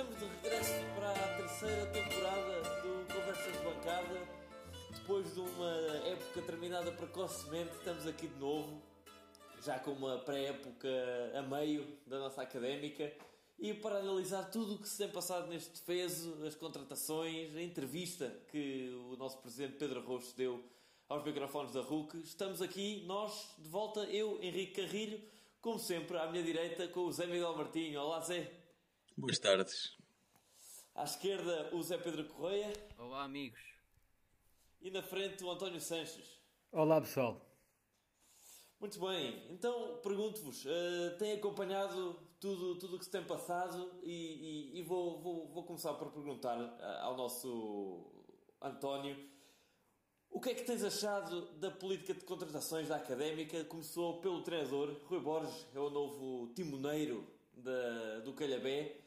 estamos de regresso para a terceira temporada do Conversas de Bancada. Depois de uma época terminada precocemente, estamos aqui de novo, já com uma pré-época a meio da nossa académica. E para analisar tudo o que se tem passado neste defeso, as contratações, a entrevista que o nosso presidente Pedro Rocha deu aos microfones da RUC, estamos aqui, nós, de volta, eu, Henrique Carrilho, como sempre, à minha direita, com o Zé Miguel Martinho. Olá, Zé. Boas tardes. À esquerda, o Zé Pedro Correia. Olá, amigos. E na frente, o António Sanches. Olá, pessoal. Muito bem, então pergunto-vos, uh, têm acompanhado tudo o tudo que se tem passado e, e, e vou, vou, vou, começar por perguntar uh, ao nosso António o que é que tens achado da política de contratações da Académica? Começou pelo treinador, Rui Borges, é o novo timoneiro da, do Calhabé,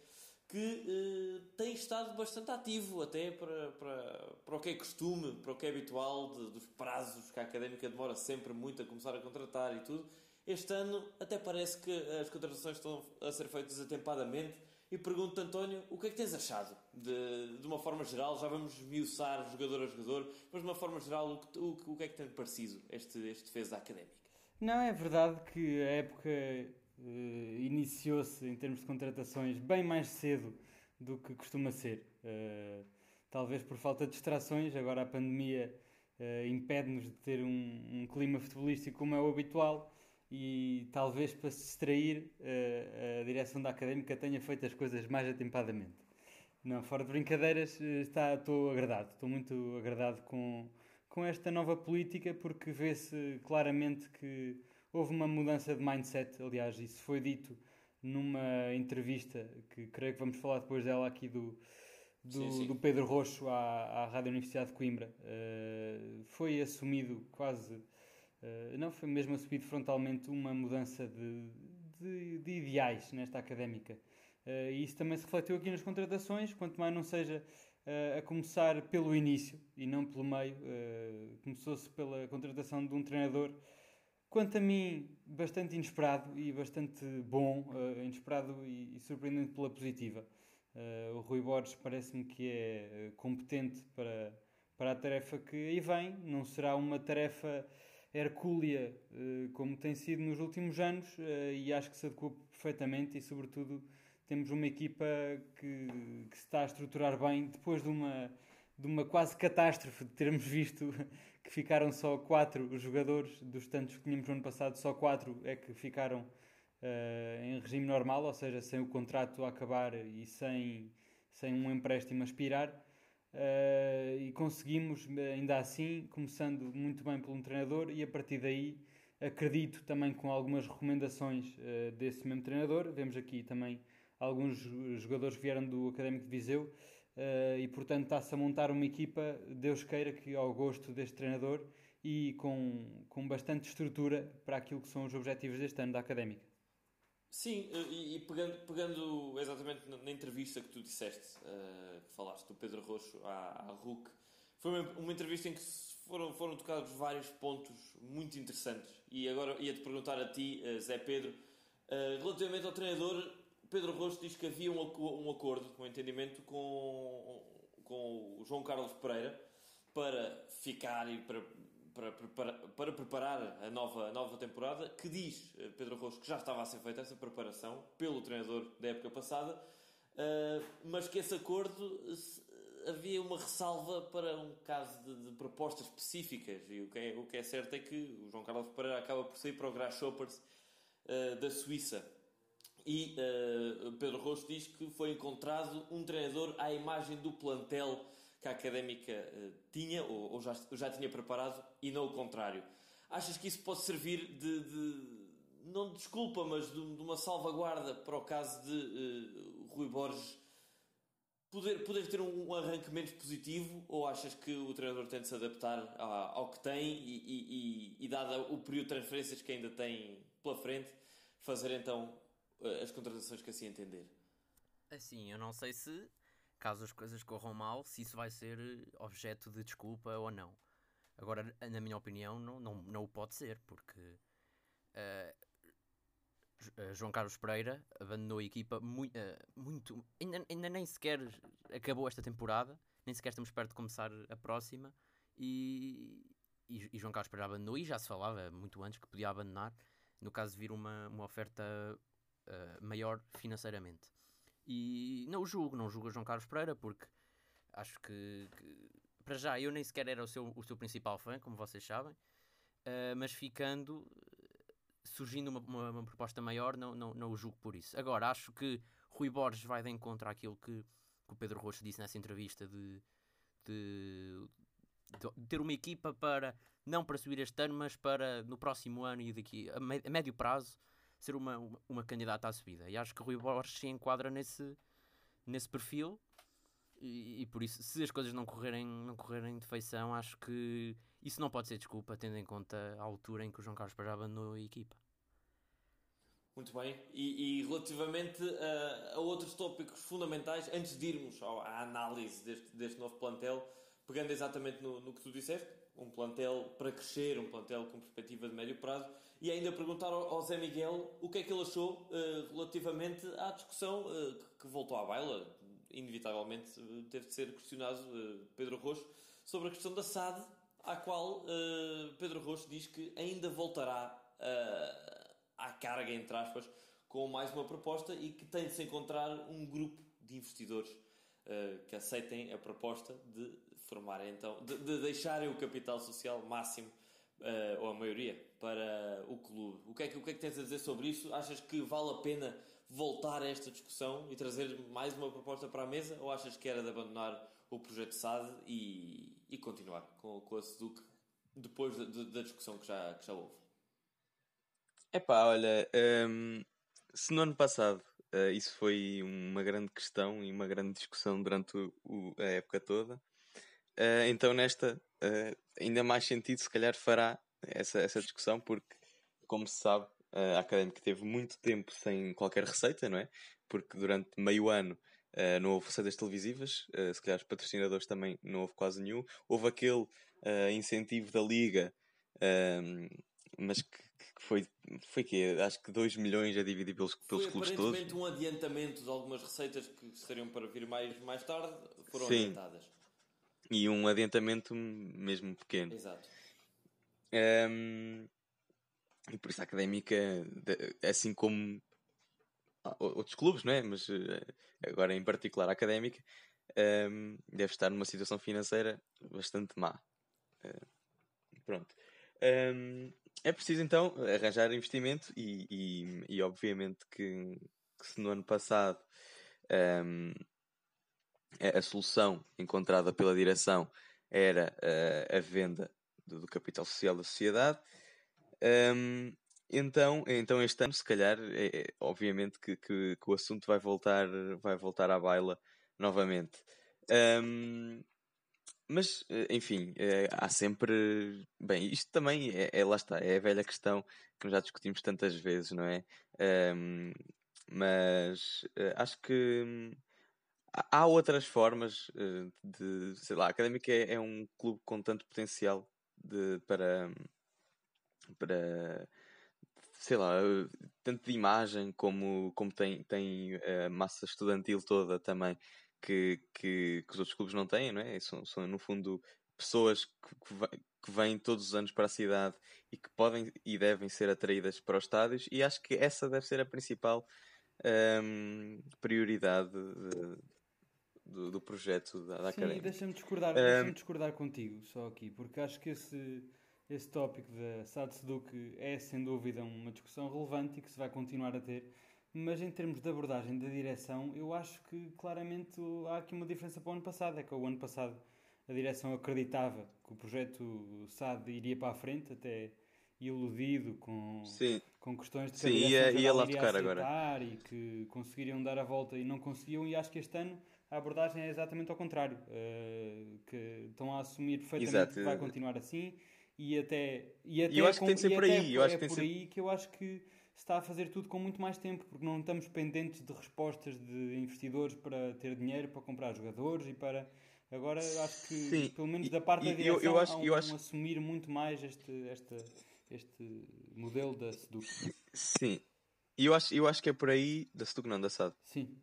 que eh, tem estado bastante ativo até para, para, para o que é costume, para o que é habitual de, dos prazos que a Académica demora sempre muito a começar a contratar e tudo. Este ano até parece que as contratações estão a ser feitas atempadamente e pergunto António, o que é que tens achado? De, de uma forma geral, já vamos miuçar jogador a jogador, mas de uma forma geral, o que, o, o que é que tem parecido este, este defesa académica? Não, é verdade que a época uh, iniciou-se em termos de contratações bem mais cedo do que costuma ser. Uh, talvez por falta de distrações, agora a pandemia uh, impede-nos de ter um, um, clima futebolístico como é o habitual e talvez para se distrair a direção da académica tenha feito as coisas mais atempadamente. Não, fora de brincadeiras, está, estou agradado, estou muito agradado com, com esta nova política porque vê-se claramente que houve uma mudança de mindset, aliás, isso foi dito numa entrevista que creio que vamos falar depois dela aqui do, do, sim, sim. do Pedro Roxo à, à Rádio Universidade de Coimbra. Uh, foi assumido quase, uh, não foi mesmo assumido frontalmente uma mudança de, de, de ideais nesta académica. Uh, e isso também se refletiu aqui nas contratações, quanto mais não seja a começar pelo início e não pelo meio. Começou-se pela contratação de um treinador Quanto a mim, bastante inesperado e bastante bom, uh, inesperado e, e, surpreendente pela positiva. Uh, o Rui Borges parece-me que é uh, competente para, para a tarefa que aí vem. Não será uma tarefa hercúlea como tem sido nos últimos anos e acho que se adequou perfeitamente e, sobretudo, temos uma equipa que, que se está a estruturar bem depois de uma de uma quase catástrofe de termos visto que ficaram só quatro jogadores dos tantos que tínhamos no ano passado, só quatro é que ficaram uh, em regime normal, ou seja, sem o contrato a acabar e sem, sem um empréstimo a expirar. Uh, e conseguimos, ainda assim, começando muito bem pelo um treinador, e a partir daí acredito também com algumas recomendações uh, desse mesmo treinador. Vemos aqui também alguns jogadores que vieram do Académico de Viseu Uh, e portanto está-se a montar uma equipa, Deus queira que ao gosto deste treinador e com, com bastante estrutura para aquilo que são os objetivos deste ano da Académica. Sim, eh, e, e pegando, pegando, exatamente na, na, entrevista que tu disseste, uh, que falaste do Pedro Roxo à, à RUC, foi uma, uma, entrevista em que foram, foram tocados vários pontos muito interessantes. E agora ia-te perguntar a ti, uh, Zé Pedro, relativamente ao treinador, Pedro Rosto diz que havia um, um acordo, um entendimento com, com o João Carlos Pereira para ficar e para, para, para, para preparar a nova, a nova temporada, que diz eh, Pedro Rosto que já estava a ser feita essa preparação pelo treinador da época passada, uh, mas que esse acordo havia uma ressalva para um caso de, de, propostas específicas. E o que, é, o que é certo é que o João Carlos Pereira acaba por sair para o Grasshoppers uh, da Suíça e uh, Pedro Rosto diz que foi encontrado um treinador à imagem do plantel que a Académica uh, tinha ou, ou já, já, tinha preparado e não o contrário. Achas que isso pode servir de, de não de desculpa, mas de, de, uma salvaguarda para o caso de uh, Rui Borges poder, poder ter um, um, arranque menos positivo ou achas que o treinador tem de se adaptar ao, ao que tem e, e, e, e dado o período de transferências que ainda tem pela frente, fazer então as contratações que assim entender. Assim, eu não sei se, caso as coisas corram mal, se isso vai ser objeto de desculpa ou não. Agora, na minha opinião, não, não, não o pode ser, porque uh, João Carlos Pereira abandonou a equipa muito, uh, muito ainda, ainda nem sequer acabou esta temporada, nem sequer estamos perto de começar a próxima e, e, e João Carlos Pereira abandonou e já se falava muito antes que podia abandonar, no caso de vir uma, uma oferta uh, maior financeiramente. E não o julgo, não julgo João Carlos Pereira porque acho que, que, para já eu nem sequer era o seu, o seu principal fã, como vocês sabem, mas ficando surgindo uma, uma, uma, proposta maior, não, não, não o julgo por isso. Agora, acho que Rui Borges vai de encontro àquilo que, que o Pedro Rocha disse nessa entrevista de, de, de, ter uma equipa para, não para subir este ano, mas para no próximo ano e daqui a, a médio prazo ser uma, uma, uma, candidata à subida. E acho que Rui Borges se enquadra nesse, nesse perfil e, e, por isso, se as coisas não correrem, não correrem de feição, acho que isso não pode ser desculpa, tendo em conta a altura em que o João Carlos Pereira abandonou a equipa. Muito bem. E, e relativamente a, a, outros tópicos fundamentais, antes de irmos à análise deste, deste novo plantel, pegando exatamente no, no, que tu disseste, um plantel para crescer, um plantel com perspectiva de médio prazo, e ainda perguntar ao, Zé Miguel o que é que ele achou uh, relativamente à discussão uh, que, voltou à baila. Inevitavelmente eh, teve de ser questionado Pedro Rocho sobre a questão da SAD, à qual Pedro Rocho diz que ainda voltará à carga, entre aspas, com mais uma proposta e que tem de se encontrar um grupo de investidores que aceitem a proposta de formarem então, de, de deixarem o capital social máximo ou a maioria para o clube. O que, é que, o que é que tens a dizer sobre isso? Achas que vale a pena voltar a esta discussão e trazer mais uma proposta para a mesa ou achas que era de abandonar o projeto SAD e, e continuar com, com a SEDUC depois da, da discussão que já, que já houve? Epá, olha, um, se no ano passado uh, isso foi uma grande questão e uma grande discussão durante o, o, a época toda, uh, então nesta uh, ainda mais sentido se calhar fará essa, essa discussão porque, como se sabe, a Académica teve muito tempo sem qualquer receita, não é? Porque durante meio ano uh, não houve receitas televisivas, uh, se calhar os patrocinadores também não houve quase nenhum. Houve aquele uh, incentivo da Liga, ehm, mas que, que, foi, foi que Acho que 2 milhões a dividir pelos, pelos clubes todos. Foi um adiantamento de algumas receitas que estariam para vir mais, mais tarde, foram Sim. adiantadas. E um adiantamento mesmo pequeno. Exato. Um, e por isso a académica, assim como outros clubes, não é? Mas eh, agora em particular a académica, um, deve estar numa situação financeira bastante má. Uh, pronto. Um, é preciso então arranjar investimento e, e, e obviamente que, que, se no ano passado um, a, a, solução encontrada pela direção era uh, a venda do, do capital social da sociedade, um, então, então este ano, se calhar, é, é, obviamente que, que, que, o assunto vai voltar, vai voltar à baila novamente. Um, mas, eh, enfim, é, há sempre. Bem, isto também é, é, lá está, é a velha questão que já discutimos tantas vezes, não é? Um, mas acho que há outras formas uh, de. Sei lá, a Académica é, é, um clube com tanto potencial de, para para sei lá, tanto de imagem como, como tem, tem a massa estudantil toda também que, que, que os outros clubes não têm, não é? São, são no fundo pessoas que, que vêm todos os anos para a cidade e que podem e devem ser atraídas para os estádios e acho que essa deve ser a principal um, prioridade de, do, do, projeto da, da Sim, Academia. deixa-me discordar, um, deixa discordar contigo só aqui, porque acho que esse esse tópico da SAD Seduc é sem dúvida uma discussão relevante e que se vai continuar a ter, mas em termos de abordagem da direção, eu acho que claramente há aqui uma diferença para o ano passado. É que o ano passado a direção acreditava que o projeto SAD iria para a frente, até iludido com, Sim. com questões de que Sim, ia, ia lá tocar agora. e que conseguiriam dar a volta e não conseguiam, e acho que este ano a abordagem é exatamente ao contrário, uh, que estão a assumir perfeitamente Exato. que vai continuar assim e até. E até eu acho que tem de ser por aí. Eu acho é que por aí que eu acho que se está a fazer tudo com muito mais tempo, porque não estamos pendentes de respostas de investidores para ter dinheiro para comprar jogadores e para. Agora acho que, Sim. pelo menos da parte e, da direção, eu, eu acho, um, eu acho... um assumir muito mais este, este, este modelo da Seduc. Sim. E eu acho, eu acho que é por aí, da Stuck não, da SAD. Sim.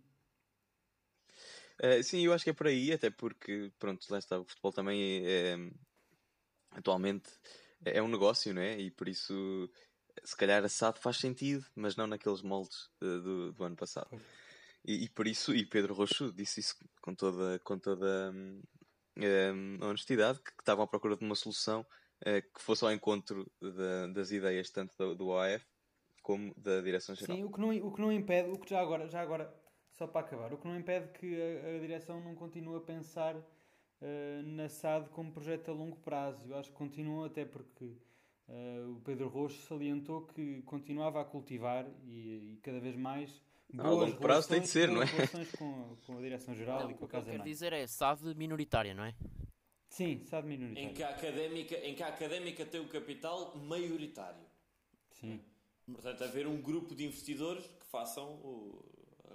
Uh, sim, eu acho que é por aí, até porque, pronto, lá está, o futebol também é, é, atualmente é um negócio, não é? E por isso, se calhar a SAD faz sentido, mas não naqueles moldes uh, do, do ano passado. E, e, por isso, e Pedro Rocho disse isso com toda, com toda um, um, honestidade, que, que estavam à procura de uma solução uh, que fosse ao encontro de, das ideias tanto do, do OAF como da Direção-Geral. Sim, o que, não, o que não impede, o que já agora, já agora só para acabar, o que não impede que a, a direção não continue a pensar uh, na SAD como projeto a longo prazo. Eu acho que continuam até porque uh, o Pedro Rocha salientou que continuava a cultivar e, e cada vez mais não, a longo prazo tem de ser, não é? com a, com a direção-geral Não, e com a o que eu Casa quero dizer é SAD minoritária, não é? Sim, SAD minoritário. Em que, a académica, em que a académica tem o capital maioritário. Sim. Portanto, haver um grupo de investidores que façam o.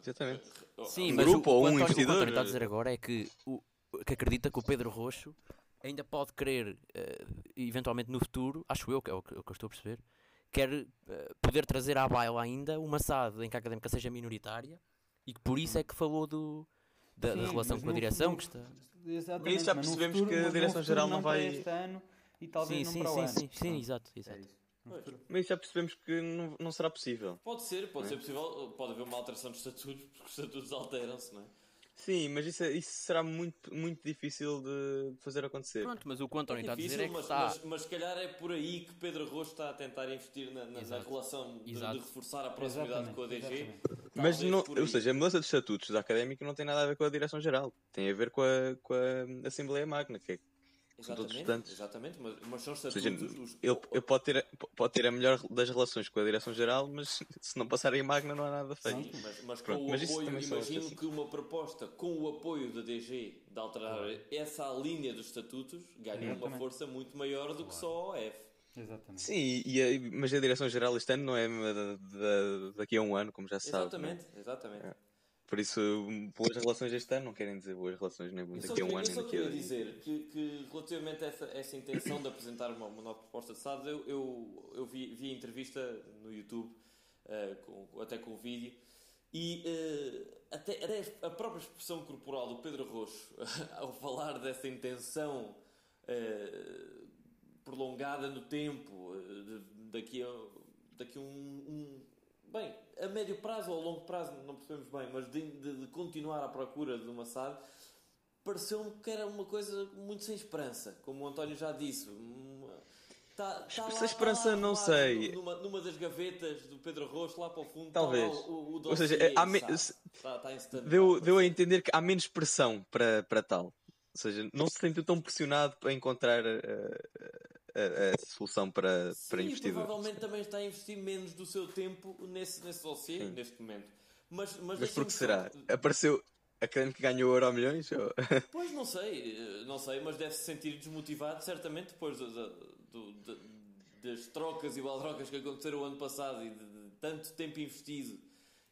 Exatamente. Sim, Um mas grupo o, ou o um António, o que investidor? Está a dizer agora é que, o, que acredita que o Pedro Roxo ainda pode querer, eh, eventualmente no futuro, acho eu, que é o que, eu estou a perceber, quer eh, poder trazer à baila ainda uma SAD em que a académica seja minoritária e que por isso é que falou do, da, da Sim, relação mas com a direção no- que está. Exatamente, Isso já percebemos futuro- que a Direção-Geral futuro não vai- este ano e talvez Sim, não sim, para o sim, ano. sim, sim, Pronto. exato, É Mas já percebemos que não, não será possível. Pode ser, pode É. ser possível. Pode haver uma alteração de estatutos, porque os estatutos alteram-se, não é? Sim, mas isso, é- isso será muito, muito difícil de fazer acontecer. Pronto, mas o que o António está a dizer é que mas, está. mas, mas se calhar é por aí que Pedro Rocha está a tentar investir na, na- na relação de, de reforçar a proximidade Exatamente, com a DG. Mas, não, ou seja, a mudança de estatutos da académica não tem nada a ver com a Direção-Geral. Tem a ver com a, com a Assembleia Magna, que é Exatamente, exatamente mas, mas são seja, estatutos. os- ele, ele pode, ter, pode ter a melhor das relações com a Direção-Geral, mas se não passarem a Magna não há nada feito. Sim, mas, mas Pronto, com o mas apoio, imagino que uma proposta com o apoio da DG de alterar essa linha dos estatutos ganha uma Exatamente. força muito maior do que só a F. Exatamente. Sim, e a- mas a Direção-Geral este ano não é da- da- daqui a um ano, como já se sabe. não é? Exatamente, exatamente. É. Por isso, boas relações este ano não querem dizer boas relações nem daqui a um ano eu só queria dizer que, que relativamente a essa, essa intenção de apresentar uma, uma nova proposta de SAD, eu, eu, eu vi, vi a entrevista no YouTube, eh, com- até com o vídeo, e eh, até a própria expressão corporal do Pedro Roxo ao falar dessa intenção eh, prolongada no tempo, de- daqui a, daqui a um, um- Bem, a médio prazo ou a longo prazo, não percebemos bem, mas de, de- de continuar à procura de uma SAD, pareceu-me que era uma coisa muito sem esperança, como o António já disse. Uma- Tá, tá lá- Sem tá esperança, lá não arrumado sei. Numa, numa das gavetas do Pedro Roxo, lá para o fundo, Talvez. Tá lá o, Ou seja, há me-. Deu, deu a entender que há menos pressão para, para tal. Ou seja, não se sentiu tão pressionado para encontrar a, a- a solução para, para Sim, investidores. provavelmente também está a investir menos do seu tempo nesse, nesse dossiê, Sim. neste momento. Mas, mas, Mas por que só- será? Apareceu a que ganhou Euro Milhões? Ou... Pois não sei, eh, não sei, mas deve-se sentir desmotivado, certamente, depois da- do- da- das trocas e baldrocas que aconteceram o ano passado e de, de tanto tempo investido.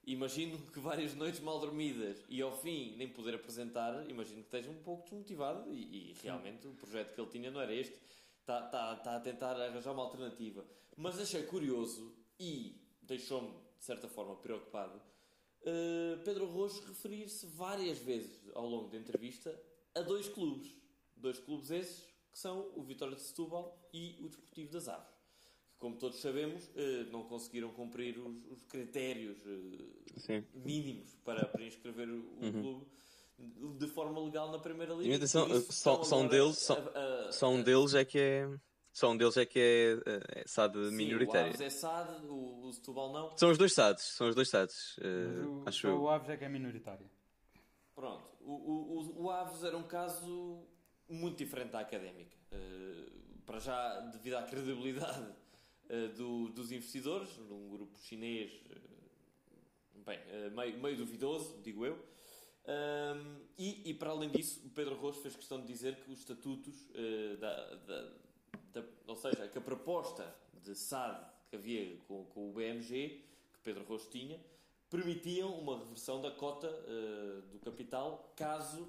Imagino que várias noites mal dormidas e ao fim nem poder apresentar, imagino que esteja um pouco desmotivado e, e realmente o projeto que ele tinha não era este. Está, está, está a tentar arranjar uma alternativa. Mas achei curioso e deixou-me, de certa forma, preocupado Uh, Pedro Rojo referir-se várias vezes ao longo da entrevista a dois clubes. Dois clubes esses que são o Vitória de Setúbal e o Desportivo das Aves. Que, como todos sabemos, uh, não conseguiram cumprir os, os critérios uh, mínimos para, para inscrever o, o clube de forma legal na Primeira Liga. E atenção, isso só- só um deles- só- a- a- Só um deles é que é. Só um deles é que é, é SAD Sim, minoritária. O Aves é SAD, o, o Setúbal não. São os dois SADs, são os dois SADs, Mas eh, o, acho o Aves é que é minoritário. Pronto, o, o, o- o Aves era um caso muito diferente da académica. Eh, para já, devido à credibilidade eh, do- dos investidores, num grupo chinês, eh, bem, eh, meio, meio duvidoso, digo eu. Ahm, e, e, para além disso, o Pedro Rocha fez questão de dizer que os estatutos, eh, da, da- da- ou seja, que a proposta de SAD que havia com, com o BMG, que Pedro Rocha tinha, permitiam uma reversão da cota eh, do capital caso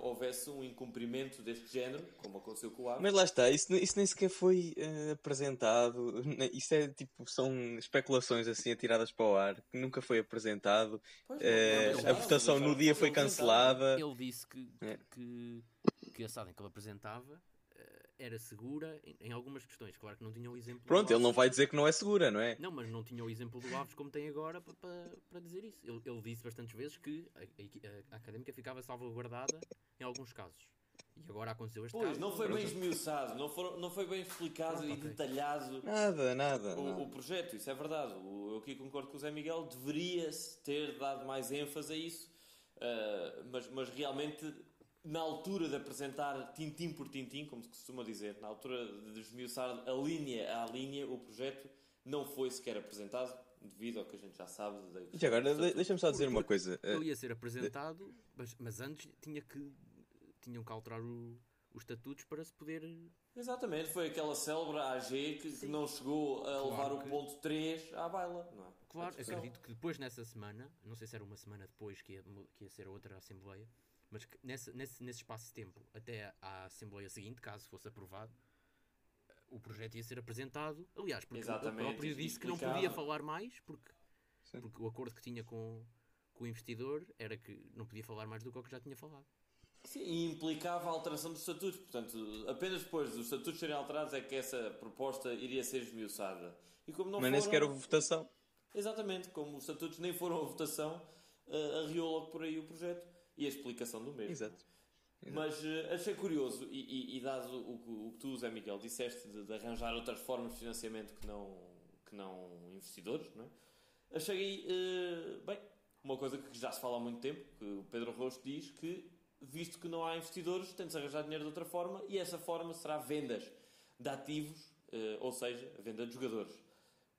houvesse um incumprimento deste género, como aconteceu com o Aves. Mas lá está, isso, isso nem sequer foi uh, apresentado. Isso é tipo, são especulações assim atiradas para o ar, que nunca foi apresentado. Pois, Uh, não, a votação no dia foi cancelada. Ele disse que, É. que, que a SADem que ele apresentava eh, era segura em, em algumas questões. Claro que não tinha o exemplo. do Pronto, ele não vai dizer que não é segura, não é? Não, mas não tinha o exemplo do Aves como tem agora para, dizer isso. Ele, ele disse bastantes vezes que a, a- a académica ficava salvaguardada em alguns casos. E agora aconteceu este Pois, caso. não foi bem esmiuçado, não, foram, não foi bem explicado Pronto, e ok. detalhado Nada, nada. o, nada. o projeto, isso é verdade. O- eu aqui concordo com o Zé Miguel, deveria-se ter dado mais ênfase a isso, ah, mas, mas realmente, na altura de apresentar tintim por tintim, como se costuma dizer, na altura de esmiuçar a linha a linha, o projeto não foi sequer apresentado, devido ao que a gente já sabe. da- E agora, de- deixa-me só dizer uma coisa. Ele Uh, ia ser apresentado, mas, mas antes tinha que, tinham que alterar o- os estatutos para se poder. Exatamente, foi aquela célebre AG que, que não chegou a Claro levar o que- ponto 3 à baila, não é? Claro, acredito que depois nessa semana, não sei se era uma semana depois que ia, que ia ser outra Assembleia, mas que nessa, nesse, nesse espaço de tempo, até à Assembleia seguinte, caso fosse aprovado, o projeto ia ser apresentado. Aliás, porque Exatamente, ele próprio disse que não podia falar mais, porque, Sim. porque o acordo que tinha com, com o investidor era que não podia falar mais do que o que já tinha falado. Sim, e implicava a alteração dos estatutos. Portanto, apenas depois dos estatutos serem alterados é que essa proposta iria ser esmiuçada. E como não mas nem sequer houve votação. Exatamente, como os estatutos nem foram a votação, eh, arriou logo por aí o projeto e a explicação do mesmo. Exato. Mas eh, achei curioso, e, e- e dado o, que- o que tu, Zé Miguel, disseste de, de arranjar outras formas de financiamento que não, que não investidores, não é? achei, eh, bem, uma coisa que já se fala há muito tempo, que o Pedro Rosto diz que, visto que não há investidores, tem de se arranjar dinheiro de outra forma, e essa forma será vendas de ativos, eh, ou seja, a venda de jogadores.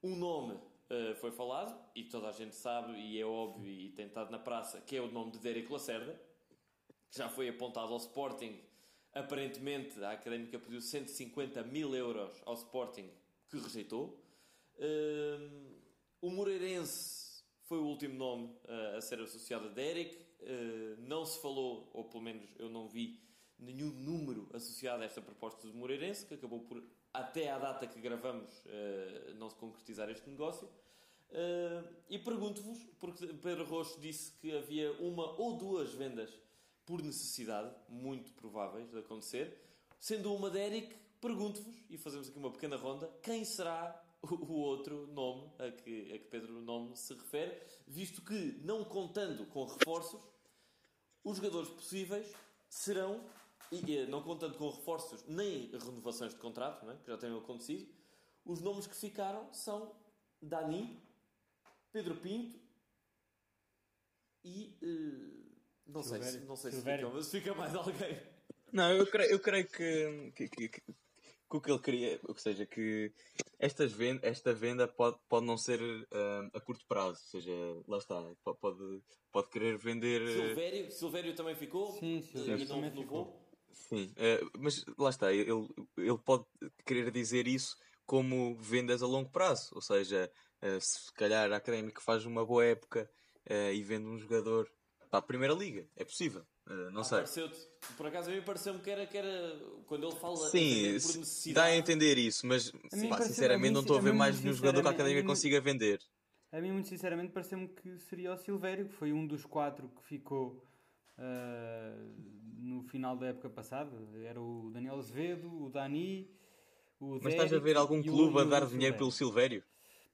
Um nome eh, foi falado, e toda a gente sabe, e é óbvio, e tem estado na praça, que é o nome de Derek Lacerda, que já foi apontado ao Sporting. Aparentemente, a Académica pediu 150 mil euros ao Sporting, que rejeitou. Hum, o Moreirense foi o último nome uh, a ser associado a Derek. Não se falou, ou pelo menos eu não vi, nenhum número associado a esta proposta do Moreirense, que acabou por, até à data que gravamos, uh, não se concretizar este negócio. Uh, e pergunto-vos, porque Pedro Rocha disse que havia uma ou duas vendas por necessidade, muito prováveis de acontecer. Sendo uma Derek, pergunto-vos, e fazemos aqui uma pequena ronda, quem será o outro nome a que, a que Pedro Nome se refere, visto que, não contando com reforços, os jogadores possíveis serão, e, eh, não contando com reforços nem renovações de contrato, não é? que já tenham acontecido, os nomes que ficaram são Dani, Pedro Pinto e. eh, não sei, se, não sei se fica, mas fica mais alguém. Não, eu creio, eu creio que, que, que- que- que o que ele queria, ou seja, que estas ven- esta venda pode, pode não ser ah, a curto prazo, ou seja, lá está, po- pode, pode querer vender. eh, Silvério, Silvério também ficou Sim, eh, Silvério e não renovou. Sim, eh, mas lá está, ele, ele pode querer dizer isso como vendas a longo prazo, ou seja, eh, se calhar a Académica faz uma boa época eh, e vende um jogador para a Primeira Liga, é possível, não Ah, sei. por acaso a mim pareceu-me que era, que era quando ele fala Sim, dá a entender isso, mas pá, sinceramente mim- não estou a ver mais nenhum jogador que a Académica consiga vender. A mim, muito sinceramente, pareceu-me que seria o Silvério, que foi um dos quatro que ficou ah, no final da época passada. Era o Daniel Azevedo, o Dani, o Mas estás a ver algum clube a dar dinheiro pelo Silvério.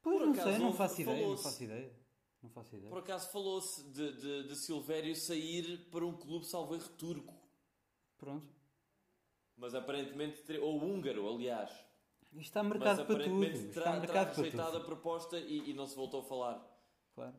Pois, Por não acaso, sei, não faço ideia, não falou-se. faço ideia. Não faço ideia. Por acaso falou-se de, de, de Silvério sair para um clube salvo erro turco. Pronto. Mas aparentemente, ou húngaro, aliás. Isto está Mas marcado para tudo. aparentemente Isto terá, está marcado para rejeitado tudo. a proposta e, e não se voltou a falar. Claro.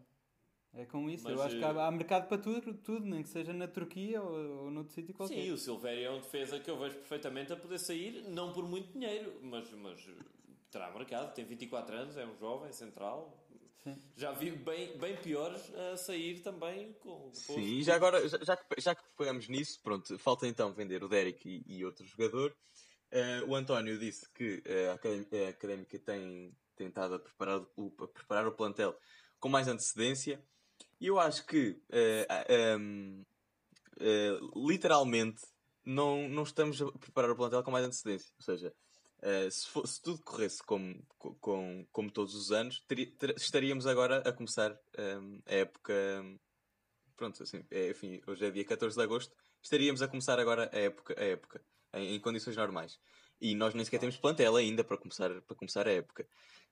É com isso. Mas, Eu acho que eh, há, há mercado para tudo, tudo, nem que seja na Turquia ou, ou noutro sítio qualquer. Sim, o Silvério é um defesa que eu vejo perfeitamente a poder sair, não por muito dinheiro, mas, mas eh, terá mercado. Tem 24 anos, é um jovem, central. Sim. Já vi bem, bem piores a sair também com. Sim, e já agora, já, já que, já que pegamos nisso, pronto, falta então vender o Derek e, e outro jogador. Eh, o António disse que eh, a Académica, a Académica tem tentado a preparar, o, a preparar o plantel com mais antecedência. Eu acho que a- ehm, eh, literalmente, não, não estamos a preparar o plantel com mais antecedência. Ou seja, eh, se, fo- se tudo corresse como, co- com, como todos os anos, teria- ter- estaríamos agora a começar ehm, a época. Pronto, assim, é, enfim, hoje é dia 14 de agosto, estaríamos a começar agora a época, a época em, em condições normais. E nós nem sequer temos plantel ainda para começar, para começar a época.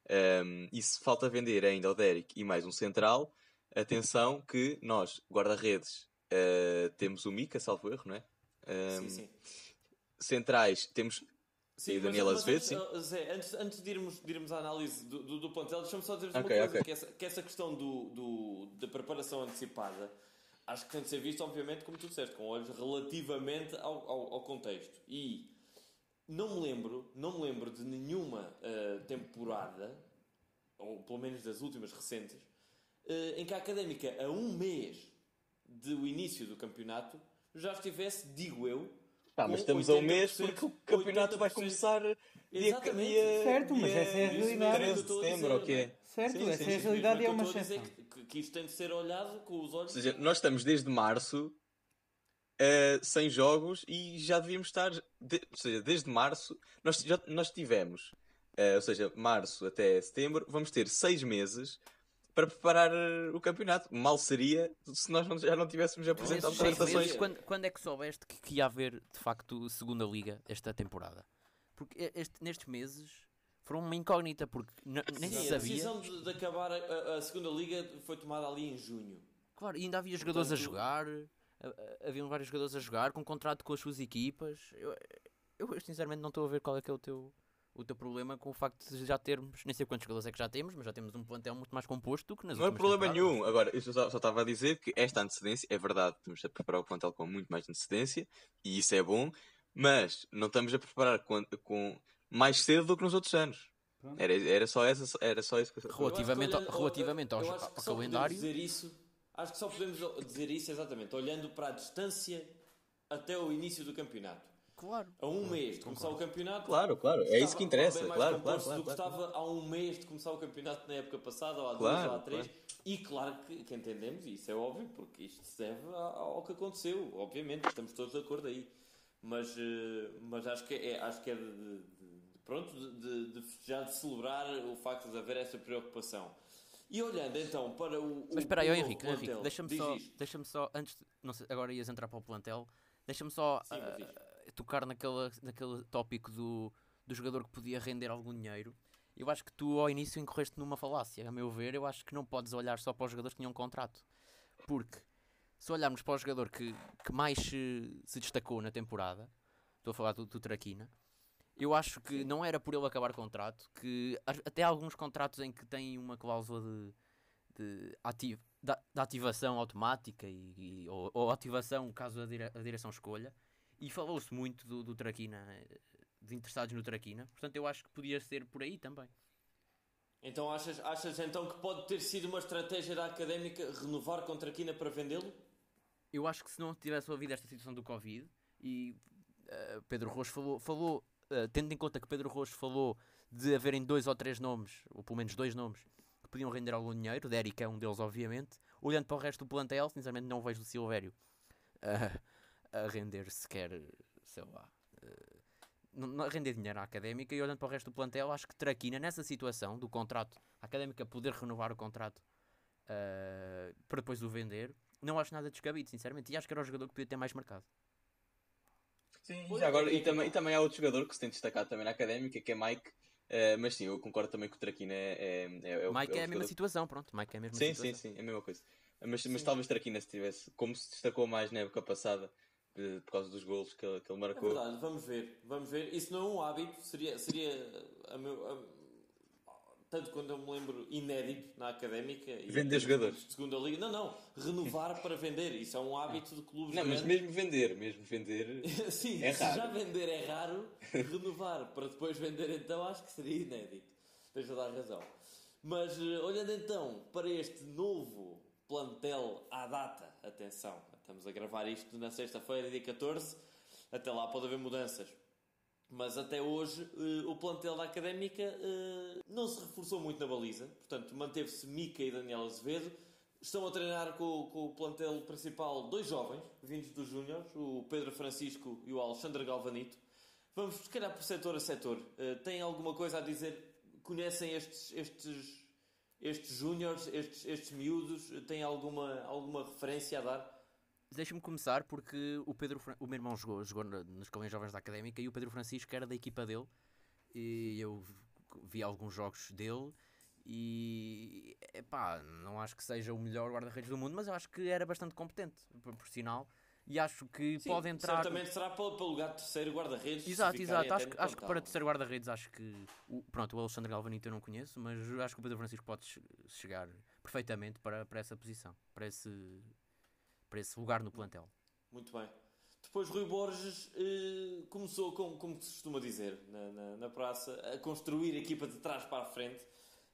Ehm, e se falta vender ainda o Derek e mais um central, atenção que nós, guarda-redes, eh, temos o Mica, salvo erro, não é? Ehm, Sim, sim. Centrais, temos Sim, Daniel mas Azevedo, sim. uh, Zé, antes, antes de, irmos, de irmos à análise do, do, do plantel, deixa-me só dizer uma Ok, coisa: ok. que, essa, que essa questão do, do, da preparação antecipada acho que tem de ser visto, obviamente, como tu disseste, com olhos relativamente ao, ao, ao contexto. E não me lembro, não me lembro de nenhuma uh, temporada, ou pelo menos das últimas recentes, uh, em que a académica, a um mês do início do campeonato, já estivesse, digo eu. Com mas estamos a um mês 80%, porque o campeonato vai 80%. começar dia, Exatamente. dia, Certo, mas dia essa é a realidade. 13 de setembro, ou o quê? Certo, Sim, essa sim, é a realidade e é uma exceção. que, que- isto tem de ser olhado com os Ou olhos. seja, nós estamos desde março eh, sem jogos e já devíamos estar. de- ou seja, desde março nós, já, nós tivemos. eh, ou seja, março até setembro, vamos ter seis meses para preparar eh, o campeonato. Mal seria se nós não- já não tivéssemos apresentado meses, quando, quando é que soubeste que, que ia haver de facto segunda liga esta temporada? Porque este- nestes meses foram uma incógnita, porque nem Sim, se a sabia. decisão de, de acabar a, a- a segunda liga foi tomada ali em junho. Claro, e ainda havia jogadores a Portanto- jogar, a- a- haviam vários jogadores a jogar, com contrato com as suas equipas. Eu, eu sinceramente não estou a ver qual é que é o teu, o teu problema com o facto de já termos, nem sei quantos jogadores é que já temos, mas já temos um plantel muito mais composto do que nas Não é problema temporadas. nenhum. Agora, eu só, só estava a dizer que esta antecedência, é verdade, estamos a preparar o plantel com muito mais antecedência e isso é bom, mas não estamos a preparar com, com mais cedo do que nos outros anos. Pronto. Era, era, só, essa, era só isso que eu Eu Relativamente ao- olhando- relativamente eu ao só podemos calendário. dizer isso, acho que só podemos dizer isso exatamente, olhando para a distância até o início do campeonato. Claro. A um mês de começar o campeonato. Claro, claro, é isso que interessa. bem mais Claro, claro, claro, do que claro. estava há um mês de começar o campeonato na época passada, ou há Claro, duas, ou há três. claro. E claro que, que entendemos, e isso é óbvio, porque isto se deve ao, que aconteceu, obviamente, estamos todos de acordo aí. Mas, eh, mas acho que é, acho que é de, de- de- pronto, de, de, de festejar, de celebrar o facto de haver essa preocupação. E olhando então para o. Mas espera aí, Henrique, plantel, Henrique deixa-me só, deixa só, antes, de- não sei, agora ias entrar para o plantel, deixa-me só Sim, ah, tocar naquele, naquele tópico do, do jogador que podia render algum dinheiro. Eu acho que tu ao início incorreste numa falácia, a meu ver, eu acho que não podes olhar só para os jogadores que tinham um contrato. Porque se olharmos para o jogador que, que mais se, se destacou na temporada, estou a falar do, do Traquina, eu acho que não era por ele acabar contrato, que até há alguns contratos em que tem uma cláusula de, de, ati- da, da ativação automática e, e- ou, ou ativação caso a, dire- a direção escolha. E falou-se muito do, do Traquina, de interessados no Traquina. Portanto, eu acho que podia ser por aí também. Então achas, achas então que pode ter sido uma estratégia da académica renovar contra Quina para vendê-lo? Eu acho que se não tivesse ouvido esta situação do Covid e eh, Pedro Rocha falou, falou eh, tendo em conta que Pedro Rocha falou de haverem dois ou três nomes, ou pelo menos dois nomes, que podiam render algum dinheiro, o Derek é um deles, obviamente. Olhando para o resto do plantel, sinceramente não vejo o Silvério a- a render sequer, sei lá, eh, não, a render dinheiro à académica. E olhando para o resto do plantel, acho que Traquina, nessa situação do contrato, a académica poder renovar o contrato eh, para depois o vender, não acho nada descabido, sinceramente. E acho que era o jogador que podia ter mais mercado. Sim, já agora, é e, também, e também há outro jogador que se tem destacado também na académica, que é Mike. eh, mas sim, eu concordo também que o Traquina é, é, é, é o Mike é, a mesma situação, pronto. Mike é a mesma Sim, situação. sim, sim, é a mesma coisa. Mas, mas talvez Traquina se tivesse, como se destacou mais na época passada, por causa dos golos que ele, que ele É marcou. verdade, vamos ver, vamos ver. Isso não é um hábito, seria, seria a meu, a- tanto quando eu me lembro, inédito na académica. e Vender jogadores. Segunda Liga. Não, não, renovar para vender. Isso é um hábito de clubes não, mas grandes. mesmo vender, mesmo vender. Sim, É se raro. já vender é raro, renovar para depois vender então acho que seria inédito. Tens a dar razão. Mas eh, olhando então para este novo plantel à data, atenção, estamos a gravar isto na sexta-feira, dia 14, até lá pode haver mudanças. Mas até hoje eh, o plantel da Académica eh, não se reforçou muito na baliza, portanto manteve-se Mica e Daniel Azevedo, Estão a treinar com, com o plantel principal dois jovens, vindos dos Júniors, o Pedro Francisco e o Alexandre Galvanito. Vamos, se calhar, por setor a setor. Uh, tem alguma coisa a dizer? Conhecem estes, estes, estes Júniors, estes, estes miúdos? Têm alguma, alguma referência a dar? Deixa-me começar porque o Pedro, o meu irmão jogou, jogou nas Colônias Jovens da Académica e o Pedro Francisco era da equipa dele e eu vi alguns jogos dele e pá, não acho que seja o melhor guarda-redes do mundo, mas eu acho que era bastante competente, por sinal. E acho que Sim, pode entrar. Certamente será para, para o lugar de terceiro guarda-redes. Exato, exato. Acho, acho que para terceiro guarda-redes, acho que. O, pronto, o Alexandre Galvanito eu não conheço, mas acho que o Pedro Francisco pode chegar perfeitamente para, para essa posição, para esse, para esse lugar no plantel. Muito bem. Depois Rui Borges eh, começou, com, como se costuma dizer na, na, na, praça, a construir a equipa de trás para a frente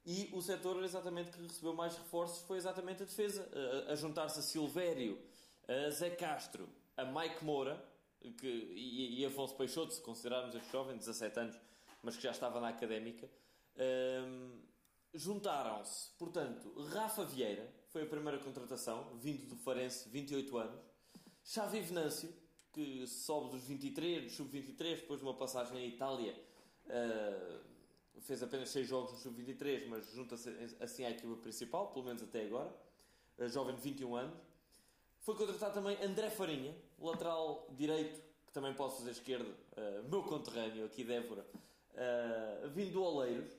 e o setor exatamente que recebeu mais reforços foi exatamente a defesa, a, a juntar-se a Silvério, a Zé Castro, a Mike Moura que, e, e Afonso Peixoto, se considerarmos este jovem, 17 anos, mas que já estava na académica. Um, juntaram-se, portanto, Rafa Vieira, foi a primeira contratação, vindo do Farense, 28 anos, Xavi Venâncio, que sobe dos 23, dos sub-23, depois de uma passagem em Itália, uh, fez apenas 6 jogos no sub-23, mas junta-se assim à equipa principal, pelo menos até agora, uh, jovem de 21 anos. Foi contratado também André Farinha, lateral direito, que também posso fazer esquerdo, uh, meu conterrâneo aqui de Évora, vindo do Oleiros,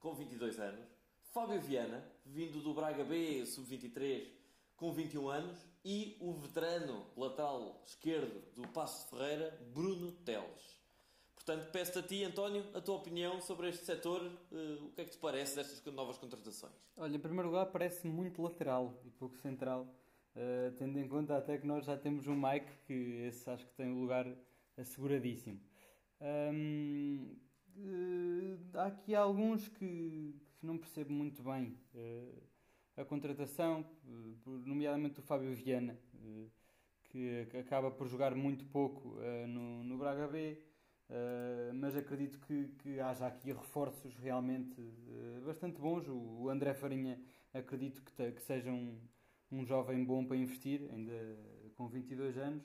com 22 anos. Fábio Viana, vindo do Braga B, sub-23, com 21 anos e o veterano lateral esquerdo do Passo Ferreira, Bruno Teles. Portanto, peço-te a ti, António, a tua opinião sobre este setor. Uh, o que é que te parece destas novas contratações? Olha, em primeiro lugar, parece muito lateral e pouco central, uh, tendo em conta até que nós já temos um Mike, que esse acho que tem o lugar asseguradíssimo. Um, uh, há aqui alguns que, que, não percebo muito bem a contratação, eh, nomeadamente do Fábio Viana, eh, que acaba por jogar muito pouco eh, no, no Braga B, mas acredito que, que haja aqui reforços realmente bastante bons. O André Farinha acredito que, te, que seja um, um jovem bom para investir, ainda com 22 anos.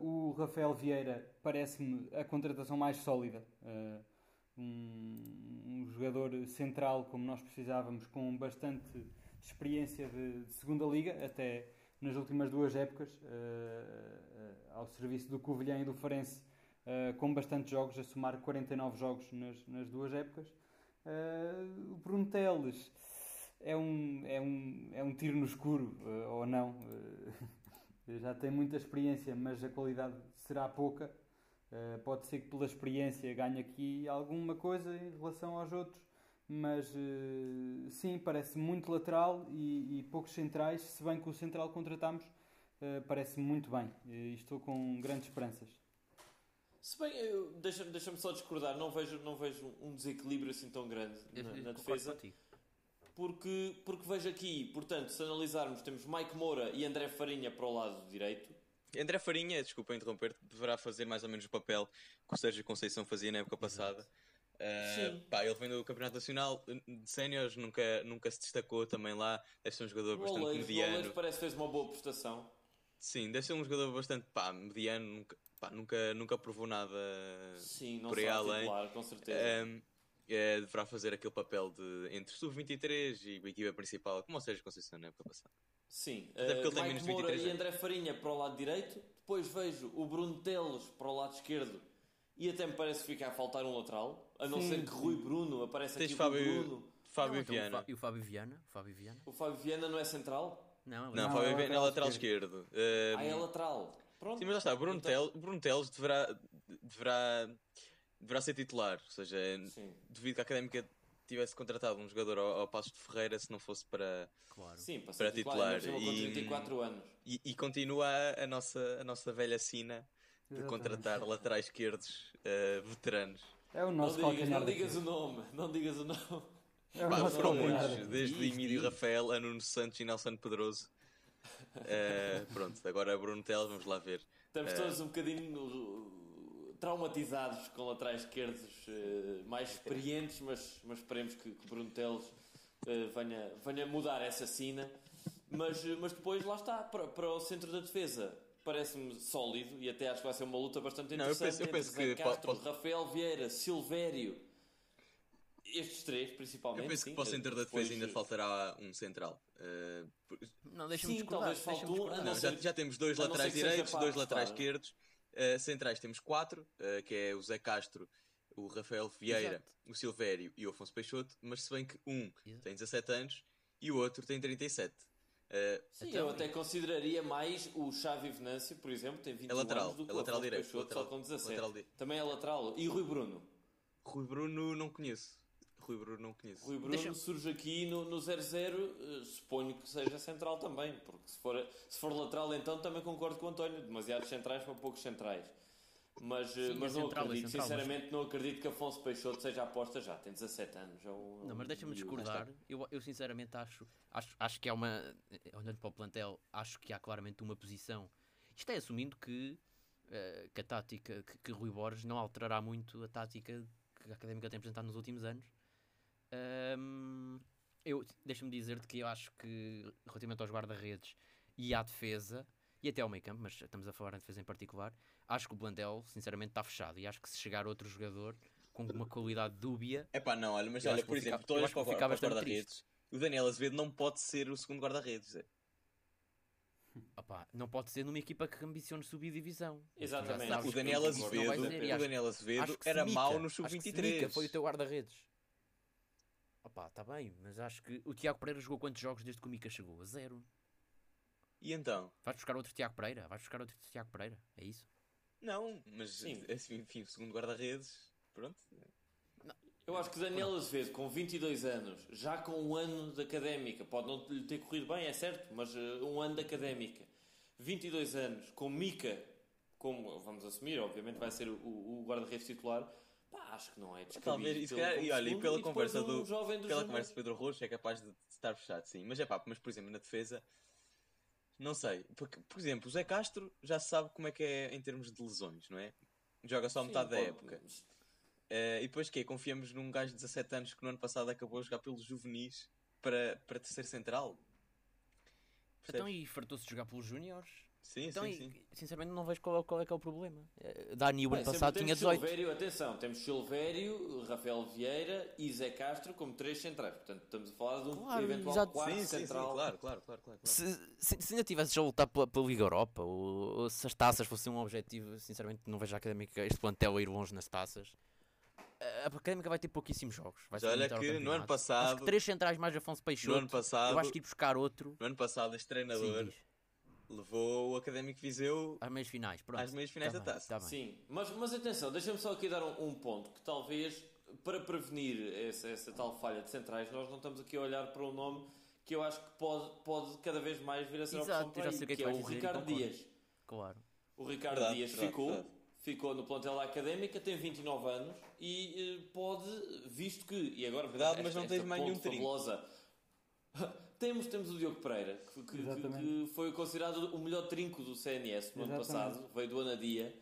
o Rafael Vieira parece-me a contratação mais sólida um, um, jogador central como nós precisávamos, com bastante experiência de, de segunda liga, até nas últimas duas épocas, uh, uh, ao serviço do Covilhã e do Farense, uh, com bastante jogos, a somar 49 jogos nas, nas duas épocas. o Bruno Teles é um, é, um, é um tiro no escuro, ou não. já tem muita experiência, mas a qualidade será pouca. Uh, pode ser que pela experiência ganhe aqui alguma coisa em relação aos outros, mas uh, sim, parece muito lateral e, e, poucos centrais, se bem que o central contratamos uh, parece muito bem. E estou com grandes esperanças. Se bem, deixa-me deixa só discordar, não vejo, não vejo um desequilíbrio assim tão grande na, na defesa. Porque, porque vejo aqui, portanto, se analisarmos, temos Mike Moura e André Farinha para o lado direito, André Farinha, desculpa interromper, deverá fazer mais ou menos o papel que o Sérgio Conceição fazia na época passada. Uh, pá, ele vem do Campeonato Nacional de Séniores, nunca, nunca se destacou também lá. Deve ser um jogador o bastante mediano. O parece que fez uma boa prestação. Sim, deve ser um jogador bastante pá, mediano, nunca, pá, nunca, nunca provou nada Sim, não por aí além. Titular, com certeza. Um, é, deverá fazer aquele papel de entre sub-23 e a equipa principal, como o Sérgio Conceição na época passada. Sim, Até porque uh, ele Mike Moura e André Farinha para o lado direito, depois vejo o Bruno Teles para o lado esquerdo e até me parece que fica a faltar um lateral, a não Sim. ser que Rui Bruno aparece Tens aqui Fábio, Bruno. Fábio não, então, Viana. E o Fábio Viana? O Fábio Viana? O Fábio Viana não é central? Não, não, Fábio Viana é lateral esquerdo. esquerdo. Uh, ah, é lateral. Pronto. Sim, mas lá está, Bruno, então... Tel, Bruno Teles deverá, deverá, deverá ser titular. Ou seja, Sim. devido que a Académica tivesse contratado um jogador ao, ao Passos de Ferreira se não fosse para, claro. Sim, para, para titular. titular. E, 34 anos. E, e, continua a, a, nossa, a nossa velha sina de Exatamente. contratar laterais esquerdos uh, veteranos. É o nosso não digas, não digas o nome, não digas o nome. É o Pá, foram muitos, desde Emílio Rafael a Nuno Santos e Nelson Pedroso. Uh, pronto, agora Bruno Teles, vamos lá ver. Estamos uh, todos um bocadinho traumatizados com laterais esquerdos uh, mais experientes, mas, mas esperemos que, que Bruno Teles eh, venha, venha mudar essa cena. Mas, eh, mas depois, lá está, para, para o centro da defesa, parece-me sólido e até acho que vai ser uma luta bastante Não, eu interessante. penso- eu penso que Castro, pode- Rafael Vieira, Silvério, estes três principalmente. Eu penso sim, que para o centro da depois, defesa ainda faltará um central. Por- Não, deixa-me discordar. talvez falte deixa-me um, Não, não já, já temos dois laterais direitos, dois laterais esquerdos. Eh, centrais temos quatro, eh, que é o Zé Castro, o Rafael Vieira, Exato. o Silvério e o Afonso Peixoto, mas se bem que um Exato. tem 17 anos e o outro tem 37. Eh, Sim, Então, eu até consideraria mais o Xavi Venâncio, por exemplo, tem 21 É lateral, anos, do que é o lateral Afonso direito, Peixoto, lateral- só com 17. lateral Também é lateral. E o Rui Bruno? Rui Bruno não conheço. Rui Bruno não conheço. Rui Bruno Deixa- surge aqui no, no 0-0, eh, suponho que seja central também, porque se for, se for lateral então também concordo com o António, demasiados centrais para poucos centrais. Mas, eh, Sim, mas é não central, é acredito, central, mas- sinceramente não acredito que Afonso Peixoto seja aposta já, tem 17 anos. é um- Não, mas deixa-me discordar. Eu, eu sinceramente acho, acho, acho que há uma. Olhando para o plantel, acho que há claramente uma posição. Isto é assumindo que, eh, que a tática, que, que Rui Borges não alterará muito a tática que a académica tem apresentado nos últimos anos. Ahm, eu deixa-me dizer-te que eu acho que relativamente aos guarda-redes e à defesa e até ao meio campo, mas estamos a falar em defesa em particular, acho que o plantel sinceramente está fechado e acho que se chegar outro jogador com uma qualidade dúbia É pá, não, olha, mas olha, por exemplo, tu olhas para, o para os guarda-redes. O Daniel Azevedo não pode ser o segundo guarda-redes. Opá, não pode ser numa equipa que ambicione subir divisão. Exatamente. Não, O Daniel Azevedo, o Daniel Azevedo acho que se era mau no acho que se Mica sub-23. foi o teu guarda-redes. Opá, está bem, mas acho que o Tiago Pereira jogou quantos jogos desde que o Mica chegou? A zero. E então? Vais buscar outro Tiago Pereira? Vais buscar outro Tiago Pereira? É isso? Não, mas Sim. assim, enfim, o segundo guarda-redes, pronto. Eu acho que Daniel Azevedo, com 22 anos, já com um ano de académica, pode não lhe ter corrido bem, é certo, mas eh, um ano de académica, 22 anos, com Mica, como vamos assumir, obviamente vai ser o, o guarda-redes titular, pá, acho que não é descabido. Talvez, e, se calhar- e olha, e pela depois conversa um do, jovem do pela conversa de Pedro Rocha é capaz de estar fechado, sim. Mas é pá, mas por exemplo, na defesa, não sei. Porque, por exemplo, o Zé Castro já se sabe como é que é em termos de lesões, não é? Joga só Sim, metade da pode- época. Eh, e depois que Confiamos num gajo de 17 anos que no ano passado acabou a jogar pelos juvenis para, para terceiro central? Então e fartou-se de jogar pelos Júniores? Sim, Então, sim, e- sim. sinceramente não vejo qual é, qual é que é o problema. Eh, Dani o ano passado tinha 18. Silvério, atenção, temos Silvério, Rafael Vieira e Zé Castro como três centrais. Portanto, estamos a falar de um Claro, eventual exato. quarto Sim, sim, sim, central. claro, claro, claro, claro. Se, se, se ainda tivesses a lutar pela, pela Liga Europa, ou, ou se as taças fossem um objetivo, sinceramente não vejo a Académica, este plantel a ir longe nas taças. A Académica vai ter pouquíssimos jogos. Vai olha que no ano passado, que três centrais mais Afonso no Peixoto. ano passado, eu acho que ir buscar outro. no ano passado este Sim, treinador diz. Levou o Académico Viseu Às meias finais. Pronto. às meias finais Tá da bem, taça. tá. Sim, mas, mas atenção, deixa-me só aqui dar um, um ponto que talvez para prevenir essa, essa tal falha de centrais, nós não estamos aqui a olhar para um nome que eu acho que pode, pode cada vez mais vir a ser a Exato, opção para aí, que é que que é o Ricardo. Dias. Claro. O Ricardo Verdade, Dias verdade, ficou, verdade. ficou no plantel da Académica, tem 29 anos e eh, pode, visto que, e agora Verdade, mas não tens mais nenhum fabulosa, temos, temos o Diogo Pereira, que, que- que- foi considerado o melhor trinco do CNS no ano passado, veio do Anadia,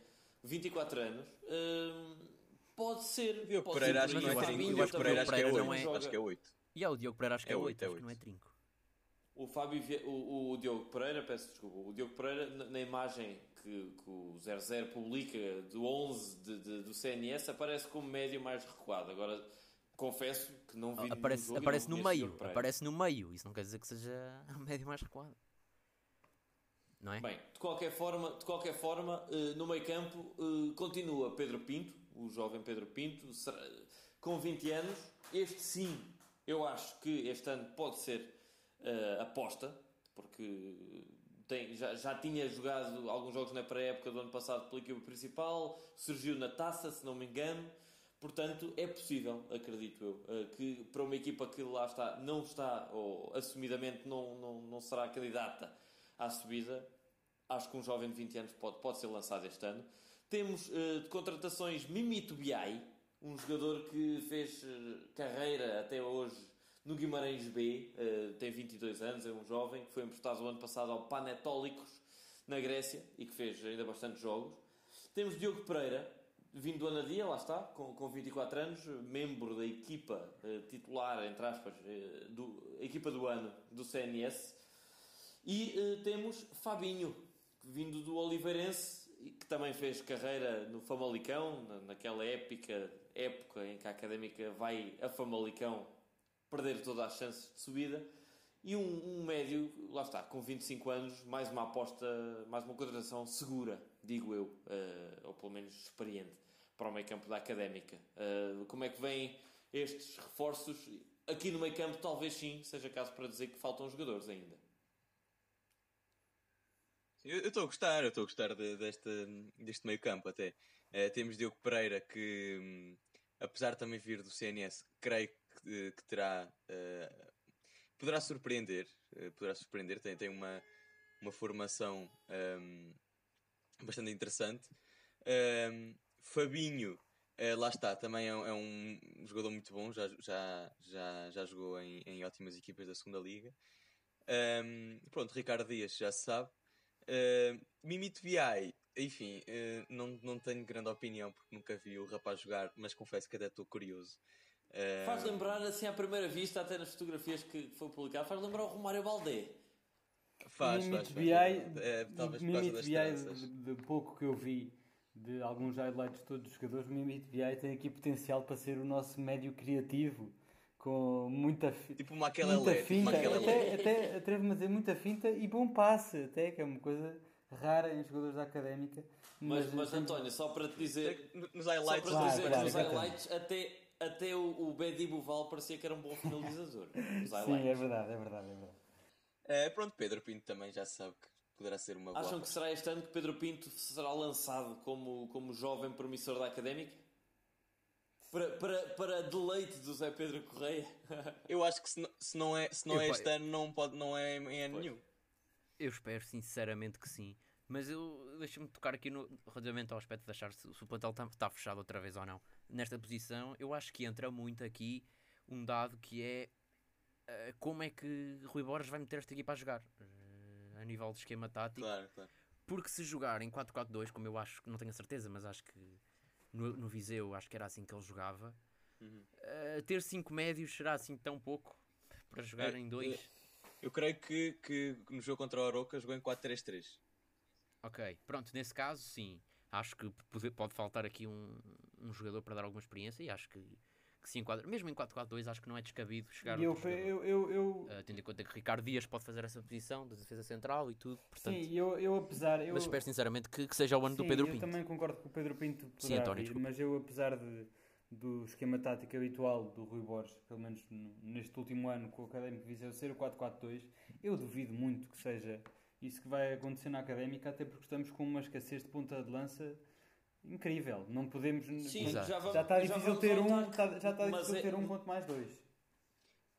24 anos. Hum, pode ser. Diogo pode Pereira ser acho não é O trinco. Também Pereira acho que é Pereira 8. não é- Acho que é 8. E há o Diogo Pereira, acho que é, É 8, oito, é acho que não é trinco. O Fábio Vie- o, o Diogo Pereira, peço desculpa, o Diogo Pereira, na, na imagem que, que o 00 publica do 11 de, de- do CNS, aparece como médio mais recuado. Agora, confesso que não vi Aparece, e aparece no meio. Aparece no meio. Isso não quer dizer que seja a médio mais recuado. Não é? Bem, de qualquer forma, de qualquer forma eh, no meio campo eh, continua Pedro Pinto, o jovem Pedro Pinto, com 20 anos. Este sim, eu acho que este ano pode ser eh, aposta, porque tem- já, já tinha jogado alguns jogos na pré-época do ano passado pela equipa principal, surgiu na taça, se não me engano. Portanto, é possível, acredito eu, eh, que para uma equipa que lá está, não está, ou assumidamente não, não, não será candidata à subida, acho que um jovem de 20 anos pode, pode ser lançado este ano. Temos eh, de contratações Mimi Tubiai, um jogador que fez eh, carreira até hoje no Guimarães B, tem 22 anos, é um jovem que foi emprestado o ano passado ao Panetólicos na Grécia e que fez ainda bastante jogos. Temos Diogo Pereira, vindo do Anadia, lá está, com, com 24 anos, membro da equipa eh, titular, entre aspas, eh, do, equipa do ano do CNS. E eh, temos Fabinho, vindo do Oliveirense, que também fez carreira no Famalicão, na, naquela épica época em que a Académica vai a Famalicão perder todas as chances de subida. E um, um médio, lá está, com 25 anos, mais uma aposta, mais uma contratação segura, digo eu, eh, ou pelo menos experiente, para o meio campo da Académica. Eh, como é que vêm estes reforços? Aqui no meio campo, talvez sim, seja caso para dizer que faltam jogadores ainda. Eu estou a gostar, eu estou a gostar de- deste, deste meio campo até. Eh, temos Diogo Pereira que, hum, apesar de também vir do CNS, creio que, que terá. eh, poderá surpreender. eh, poderá surpreender, tem, tem uma, uma formação hum, bastante interessante. Hum, Fabinho, eh, lá está, também é, um- é um jogador muito bom, já, já, já, já jogou em, em ótimas equipas da segunda Liga. Hum, pronto, Ricardo Dias já se sabe. Uh, Mimito VI, enfim, uh, não, não tenho grande opinião porque nunca vi o rapaz jogar, mas confesso que até estou curioso. Uh, Faz lembrar, assim, à primeira vista, até nas fotografias que foi publicado, faz lembrar o Romário Baldé. Faz, faz, Mimito faz, BI, é, talvez por causa Mimito das tranças. de, de pouco que eu vi de alguns highlights de todos os jogadores, o Mimito BI tem aqui potencial para ser o nosso médio criativo, com muita, Tipo uma aquela muita tipo uma finta, aquela até, até atrevo-me a dizer muita finta e bom passe, até que é uma coisa rara em jogadores da académica. Mas, mas tem- António, só para te dizer, Nos só highlights, para te Claro, dizer claro, nos exatamente. highlights, até, até o, o Bedi Boval parecia que era um bom finalizador. Nos Sim, é verdade, é verdade, é verdade. Eh, pronto, Pedro Pinto também já sabe que poderá ser uma boa. Acham que será este ano que Pedro Pinto será lançado como, como jovem promissor da Académica? Para, para, para deleite do Zé Pedro Correia? Eu acho que se não, se não é, se não é este ano, não, pode, não é em ano nenhum. Eu espero sinceramente que sim. Mas eu deixa-me tocar aqui no, relativamente ao aspecto de achar se, se o plantel está fechado outra vez ou não. Nesta posição, eu acho que entra muito aqui um dado que é eh, como é que Rui Borges vai meter esta equipa a jogar a nível de esquema tático. Claro, claro. Porque se jogar em 4-4-2, como eu acho, não tenho a certeza, mas acho que no, no Viseu acho que era assim que ele jogava, Uhum. eh, ter 5 médios será assim tão pouco para jogar É, em 2? Eu creio que, que no jogo contra o Aroca jogou em 4-3-3. Ok, pronto, nesse caso sim. Acho que pode, pode faltar aqui um, um jogador para dar alguma experiência e acho que, que se enquadra. Mesmo em 4-4-2, acho que não é descabido chegar eu, eu, eu, eu, Uh, tendo em conta que Ricardo Dias pode fazer essa posição da defesa central e tudo, portanto. sim, eu, eu apesar... Eu, mas espero sinceramente que, que seja o ano do Sim, Pedro eu Pinto. também concordo que o Pedro Pinto Sim, poderá António, vir, mas eu apesar de, do esquema tático habitual do Rui Borges, pelo menos no- neste último ano com o Académico Viseu ser o 4-4-2, eu duvido muito que seja isso que vai acontecer na Académica, até porque estamos com uma escassez de ponta de lança incrível. Não podemos... Sim, Exato. já, vamos, já está difícil vamos ter um, está- já está difícil é- ter um quanto mais dois.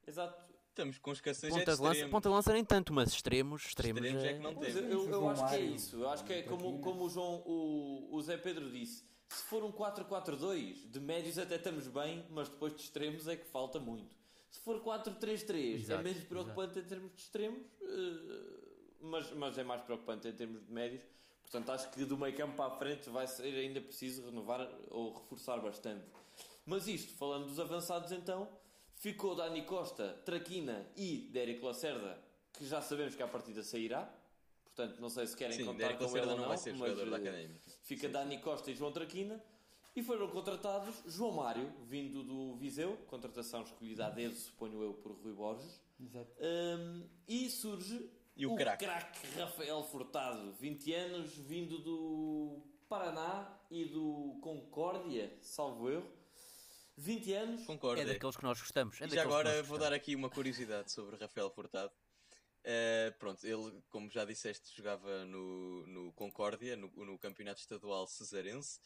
Exato. Estamos com escassez Ponta de de, lança, ponta de lança nem tanto, mas extremos, extremos, Extremos é é- que não temos. eu, eu João acho que é isso. Eu acho que é como, como o, João, o, o Zé Pedro disse. Se for um 4-4-2, de médios até estamos bem, mas depois de extremos é que falta muito. Se for 4-3-3, é Exato, menos preocupante em termos de extremos, eh, mas, mas é mais preocupante em termos de médios. Portanto, acho que do meio campo para a frente vai ser ainda preciso renovar ou reforçar bastante. Mas isto, falando dos avançados então, ficou Dani Costa, Traquina e Dérico Lacerda, que já sabemos que a partida sairá. Portanto, não sei se querem Sim, contar Derek com ele Lacerda ou não não, vai ser mas, jogador da eh, Académica. Fica Dani Costa e João Traquina. E foram contratados João Mário, vindo do Viseu, contratação escolhida a dedo, suponho eu, por Rui Borges. Exato. Hum, e surge E o craque. Rafael Furtado, 20 anos, vindo do Paraná e do Concórdia, salvo erro. 20 anos, Concordo. é daqueles que nós gostamos. É E já agora vou dar aqui uma curiosidade sobre Rafael Furtado. Eh, pronto, ele, como já disseste, jogava no, no Concórdia, no, no Campeonato Estadual Cesarense,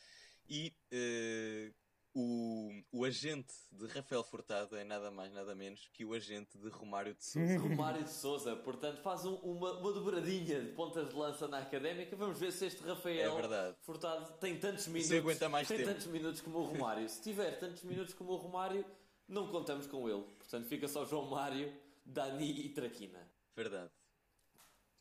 e eh, o, o agente de Rafael Furtado é nada mais, nada menos que o agente de Romário de Sousa. Romário de Souza. Portanto, faz um- uma, uma dobradinha de pontas de lança na académica. Vamos ver se este Rafael É verdade. Furtado tem tantos minutos. aguenta mais tem tempo. tantos minutos como o Romário. Se tiver tantos minutos como o Romário, não contamos com ele. Portanto, fica só João Mário, Dani e Traquina. Verdade.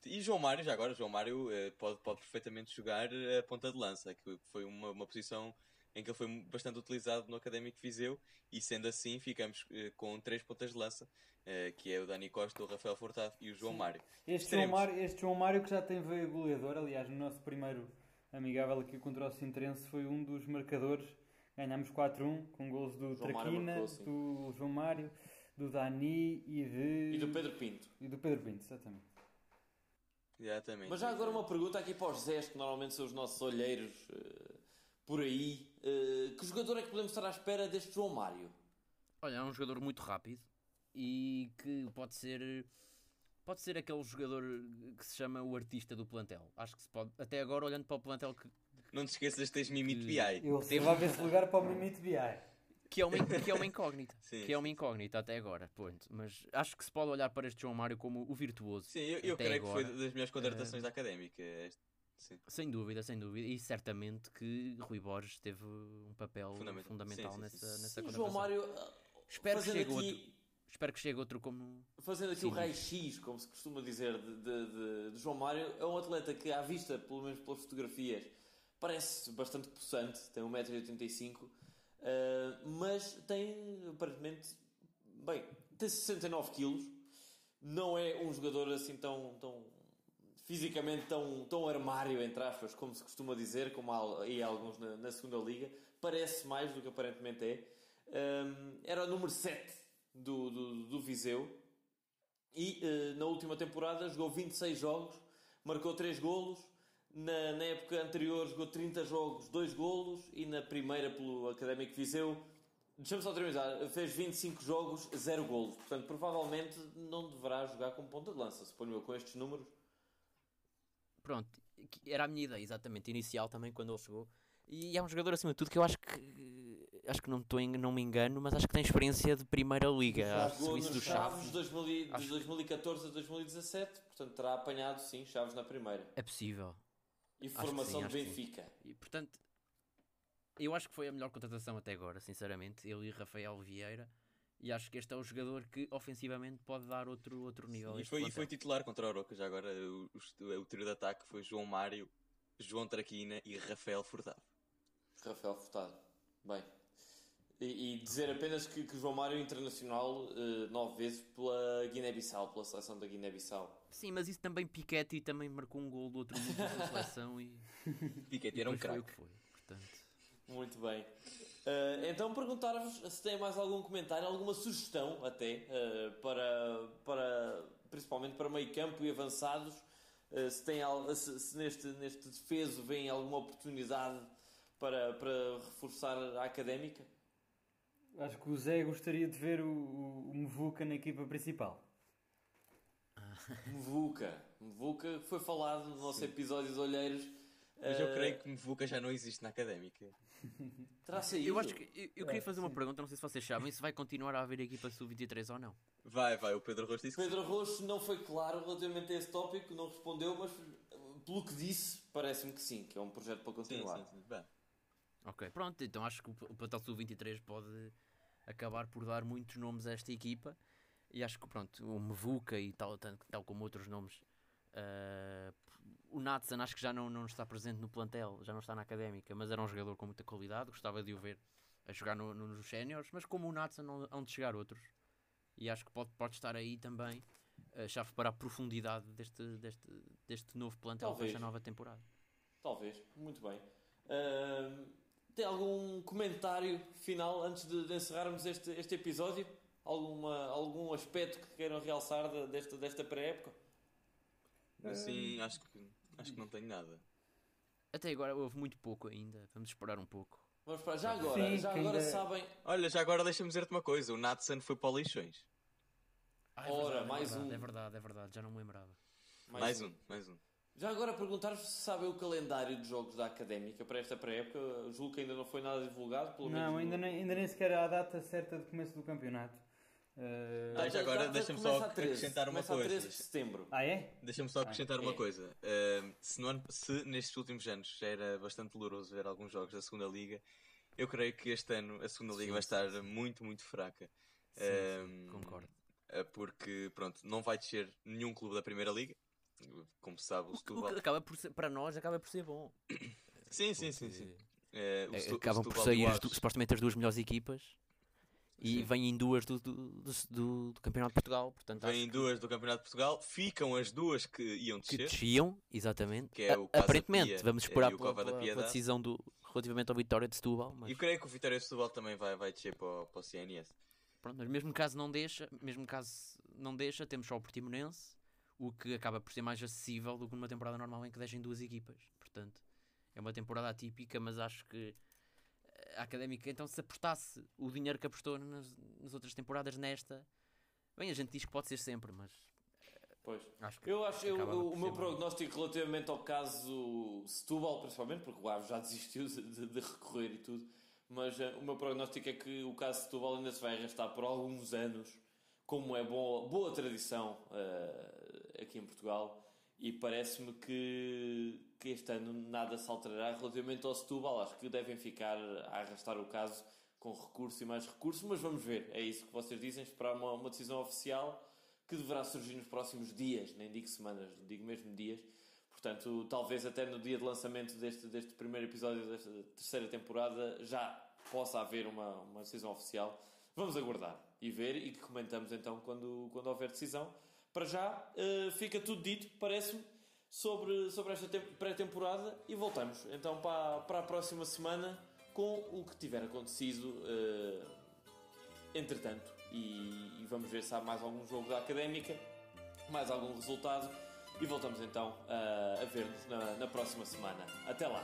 E João Mário, já agora, João Mário eh, pode, pode perfeitamente jogar a ponta de lança, que foi uma, uma posição em que ele foi bastante utilizado no Académico Viseu e sendo assim ficamos eh, com três pontas de lança, eh, que é o Dani Costa, o Rafael Furtado e o João Mário. Este João. Mário, este João Mário que já tem veio goleador, aliás, no nosso primeiro amigável aqui contra o Sintrense foi um dos marcadores. Ganhámos 4-1 com gols do João Traquina, marcou, sim. do João Mário, do Dani e de. E do Pedro Pinto. e do Pedro Pinto, exatamente. Exatamente. Mas já agora uma pergunta aqui para os Zés, que normalmente são os nossos olheiros eh, por aí. Eh, que jogador é que podemos estar à espera deste João Mário? Olha, é um jogador muito rápido e que pode ser pode ser aquele jogador que se chama o artista do plantel. Acho que se pode, até agora olhando para o plantel que, Não te esqueças de teres Mimito BI. Eu Teve- reservava esse lugar para o Mimito BI. que é uma, que é uma incógnita, Sim, que é uma incógnita até agora, ponto. Mas acho que se pode olhar para este João Mário como o virtuoso. Sim, eu, eu creio que agora. foi das melhores contratações Eh, da Académica. este- Sim. Sem dúvida, sem dúvida. E certamente que Rui Borges teve um papel Fundamental. fundamental, Sim, sim, nessa, sim. nessa Sim, contratação. João Mário. Espero que chegue aqui, outro. Espero que chegue outro como. Fazendo aqui Sim. o raio-x, como se costuma dizer, de, de- de- de João Mário, é um atleta que, à vista, pelo menos pelas fotografias, parece bastante possante, tem 1,85m, eh, mas tem, aparentemente, bem, tem 69kg, não é um jogador assim tão, tão fisicamente tão, tão armário, entre aspas, como se costuma dizer, como há aí alguns na, na segunda liga, parece mais do que aparentemente é. Um, era o número 7 do, do, do Viseu e eh, na última temporada jogou 26 jogos, marcou 3 golos. Na, na época anterior jogou 30 jogos, 2 golos. E na primeira pelo Académico Viseu, deixa-me só terminar, fez 25 jogos, 0 golos. Portanto, provavelmente não deverá jogar como ponta de lança, suponho eu, com estes números. Pronto, era a minha ideia, exatamente, inicial também, quando ele chegou. E é um jogador, acima de tudo, que eu acho que. Acho que não, estou em- não me engano, mas acho que tem experiência de primeira liga, Jogou nos do Chaves Chaves. de 2000 e- de Acho- 2014 a 2017, portanto terá apanhado sim Chaves na primeira. É possível. E formação de. Benfica. E portanto, eu acho que foi a melhor contratação até agora, sinceramente. Ele e Rafael Vieira. E acho que este é o jogador que ofensivamente pode dar outro, outro nível. a E foi, e foi titular contra o Oroca. Já agora o, o, o trio de ataque foi João Mário, João Traquina e Rafael Furtado. Rafael Furtado. Bem. E, e dizer apenas que, que João Mário é internacional eh, nove vezes pela Guiné-Bissau, pela seleção da Guiné-Bissau. Sim, mas isso também Piquetti também marcou um gol do outro mundo da seleção e, Piquet e era um depois foi o craque. que foi. Portanto, Muito bem. Eh, então perguntar-vos se têm mais algum comentário, alguma sugestão até eh, para, para principalmente para meio campo e avançados. eh, se, tem, se, se neste, neste defeso vem alguma oportunidade para, para reforçar a académica. Acho que o Zé gostaria de ver o, o, o Mevuca na equipa principal. Mevuca que foi falado no nosso episódio de Olheiros. Mas eu creio que Mevuca já não existe na Académica. Eu acho que eu, eu queria É, fazer uma sim. pergunta, não sei se vocês sabem, se vai continuar a haver equipa sub-23 ou não. Vai, vai, o Pedro Rosto disse que Pedro Roxo não foi claro relativamente a esse tópico, não respondeu, mas eh, pelo que disse, parece-me que sim, que é um projeto para sim, continuar. sim, sim. Vai. Ok, pronto, então acho que o o plantel sub-23 pode acabar por dar muitos nomes a esta equipa e acho que pronto, o Mevuca e tal, tal, tal como outros nomes, ah, o Natsan acho que já não, não está presente no plantel, já não está na académica, mas era um jogador com muita qualidade, gostava de o ver a jogar no- no- nos séniores, mas como o Natsan não hão de chegar outros e acho que pode, pode estar aí também a chave para a profundidade deste, deste, deste novo plantel para Talvez. esta nova temporada. Talvez, muito bem. Ahm, tem algum comentário final antes de, de encerrarmos este, este episódio? Alguma, algum aspecto que queiram realçar de- desta, desta pré-época? Assim, acho que, acho que não tenho nada. Até agora houve muito pouco ainda, vamos esperar um pouco. Vamos para já agora. Sim, já que agora ainda- sabem. Olha, já agora deixa-me dizer-te uma coisa: o Natsan foi para o Leixões. Ah, é Ora, verdade, mais é verdade, um. É verdade, é verdade, já não me lembrava. Mais, um, mais um. Já agora perguntar-vos se sabem o calendário de jogos da Académica para esta pré-época. Julgo que ainda não foi nada divulgado, pelo menos. Não, ainda nem, ainda nem sequer há a data certa de começo do campeonato. Eh, Ah, já agora deixa-me só começa a 13, acrescentar uma a coisa. 13 de setembro. Ah, é? Deixa-me só acrescentar é. uma coisa. Ahm, se, no ano- se nestes últimos anos já era bastante doloroso ver alguns jogos da segunda Liga, eu creio que este ano a segunda Liga Sim, vai estar sim. muito, muito fraca. Sim, concordo. ah, Porque, pronto, não vai descer nenhum clube da Primeira Liga. Como se sabe, o O o Setúbal... acaba por ser, para nós acaba por ser bom. Sim, sim, sim, porque sim. O Eh, Stu- o Acabam por Setúbal e sair o as supostamente as duas melhores equipas e Sim. vêm duas do, do, do, do- Campeonato de Portugal. Portanto, Vêm duas do Campeonato de Portugal, ficam as duas que iam que descer. desciam, exatamente. Que é o Aparentemente, Pia, vamos eh, esperar pela, pela- pela decisão do, relativamente ao Vitória de Setúbal. Mas, E eu creio que o Vitória de Setúbal também vai, vai descer para, o- para o CNS. pronto, mas mesmo caso não deixa, mesmo caso não deixa, temos só o Portimonense, o que acaba por ser mais acessível do que numa temporada normal em que deixem duas equipas. Portanto, é uma temporada atípica, mas acho que a Académica, então, se apostasse o dinheiro que apostou nas, nas outras temporadas nesta, bem, a gente diz que pode ser sempre, mas Pois. acho que Eu acho, eu, eu- o meu prognóstico relativamente ao caso Setúbal, principalmente, porque o Aves já desistiu de, de- recorrer e tudo, mas eh, o meu prognóstico é que o caso Setúbal ainda se vai arrastar por alguns anos, como é boa, boa tradição eh, aqui em Portugal, e parece-me que, que este ano nada se alterará relativamente ao Setúbal. Acho que devem ficar a arrastar o caso com recurso e mais recurso, mas vamos ver. É isso que vocês dizem, esperar uma, uma decisão oficial que deverá surgir nos próximos dias, nem digo semanas, digo mesmo dias. Portanto, talvez até no dia de lançamento deste, deste primeiro episódio desta terceira temporada já possa haver uma, uma decisão oficial. Vamos aguardar e ver e que comentamos então quando, quando houver decisão. Para já, eh, fica tudo dito, parece-me, sobre, sobre esta tem- pré-temporada e voltamos então para, para a próxima semana com o que tiver acontecido eh, entretanto. E, e vamos ver se há mais algum jogo da académica, mais algum resultado. E voltamos então a, a ver-nos na, na próxima semana. Até lá!